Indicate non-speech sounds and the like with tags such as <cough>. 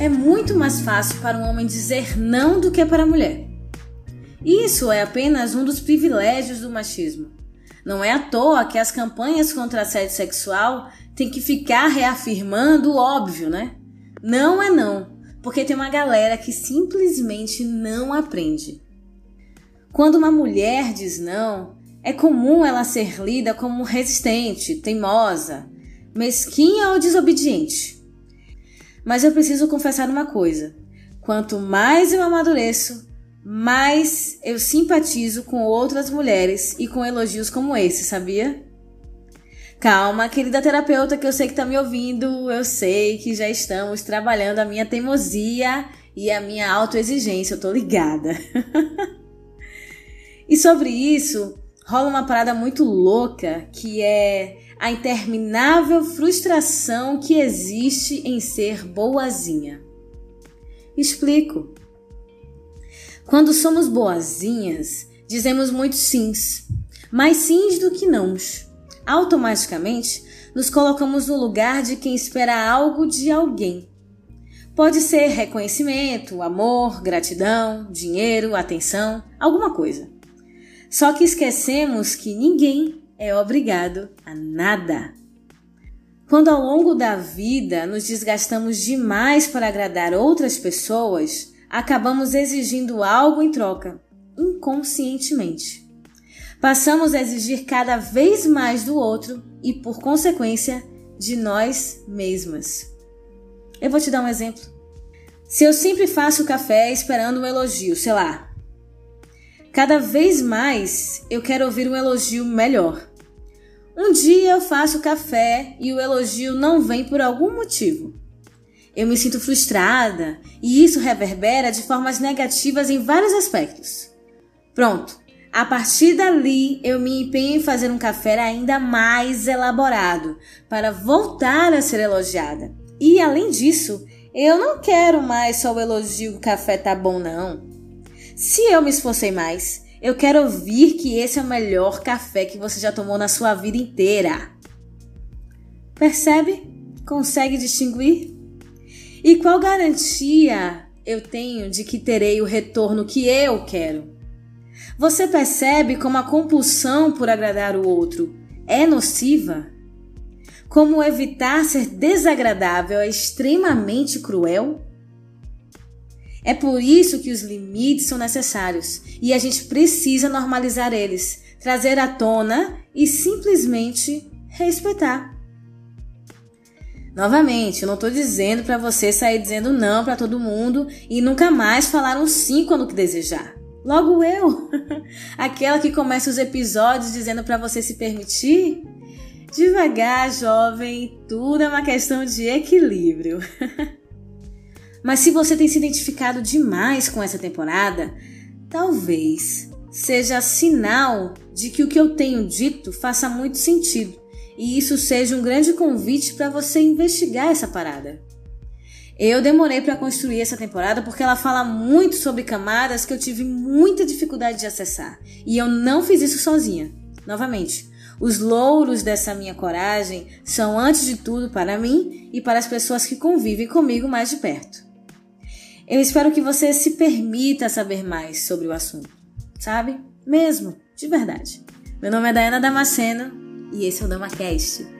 é muito mais fácil para um homem dizer não do que para a mulher. Isso é apenas um dos privilégios do machismo. Não é à toa que as campanhas contra assédio sexual têm que ficar reafirmando o óbvio, né? Não é não, porque tem uma galera que simplesmente não aprende. Quando uma mulher diz não, é comum ela ser lida como resistente, teimosa, mesquinha ou desobediente. Mas eu preciso confessar uma coisa: quanto mais eu amadureço, mais eu simpatizo com outras mulheres e com elogios como esse, sabia? Calma, querida terapeuta que eu sei que está me ouvindo, eu sei que já estamos trabalhando a minha teimosia e a minha autoexigência, eu tô ligada. <laughs> e sobre isso, rola uma parada muito louca que é a interminável frustração que existe em ser boazinha. Explico. Quando somos boazinhas, dizemos muitos sims, mais sims do que nãos automaticamente nos colocamos no lugar de quem espera algo de alguém. Pode ser reconhecimento, amor, gratidão, dinheiro, atenção, alguma coisa. Só que esquecemos que ninguém é obrigado a nada. Quando ao longo da vida nos desgastamos demais para agradar outras pessoas, acabamos exigindo algo em troca, inconscientemente passamos a exigir cada vez mais do outro e, por consequência, de nós mesmas. Eu vou te dar um exemplo. Se eu sempre faço café esperando um elogio, sei lá, cada vez mais eu quero ouvir um elogio melhor. Um dia eu faço café e o elogio não vem por algum motivo. Eu me sinto frustrada e isso reverbera de formas negativas em vários aspectos. Pronto, a partir dali, eu me empenho em fazer um café ainda mais elaborado para voltar a ser elogiada. E além disso, eu não quero mais só o elogio o café tá bom, não. Se eu me esforcei mais, eu quero ouvir que esse é o melhor café que você já tomou na sua vida inteira. Percebe? Consegue distinguir? E qual garantia eu tenho de que terei o retorno que eu quero? Você percebe como a compulsão por agradar o outro é nociva? Como evitar ser desagradável é extremamente cruel? É por isso que os limites são necessários e a gente precisa normalizar eles, trazer à tona e simplesmente respeitar. Novamente, eu não estou dizendo para você sair dizendo não para todo mundo e nunca mais falar um sim quando que desejar. Logo eu, <laughs> aquela que começa os episódios dizendo para você se permitir. Devagar, jovem, tudo é uma questão de equilíbrio. <laughs> Mas se você tem se identificado demais com essa temporada, talvez seja sinal de que o que eu tenho dito faça muito sentido e isso seja um grande convite para você investigar essa parada. Eu demorei para construir essa temporada porque ela fala muito sobre camadas que eu tive muita dificuldade de acessar. E eu não fiz isso sozinha. Novamente, os louros dessa minha coragem são, antes de tudo, para mim e para as pessoas que convivem comigo mais de perto. Eu espero que você se permita saber mais sobre o assunto, sabe? Mesmo, de verdade. Meu nome é Dayana Damasceno e esse é o DamaCast.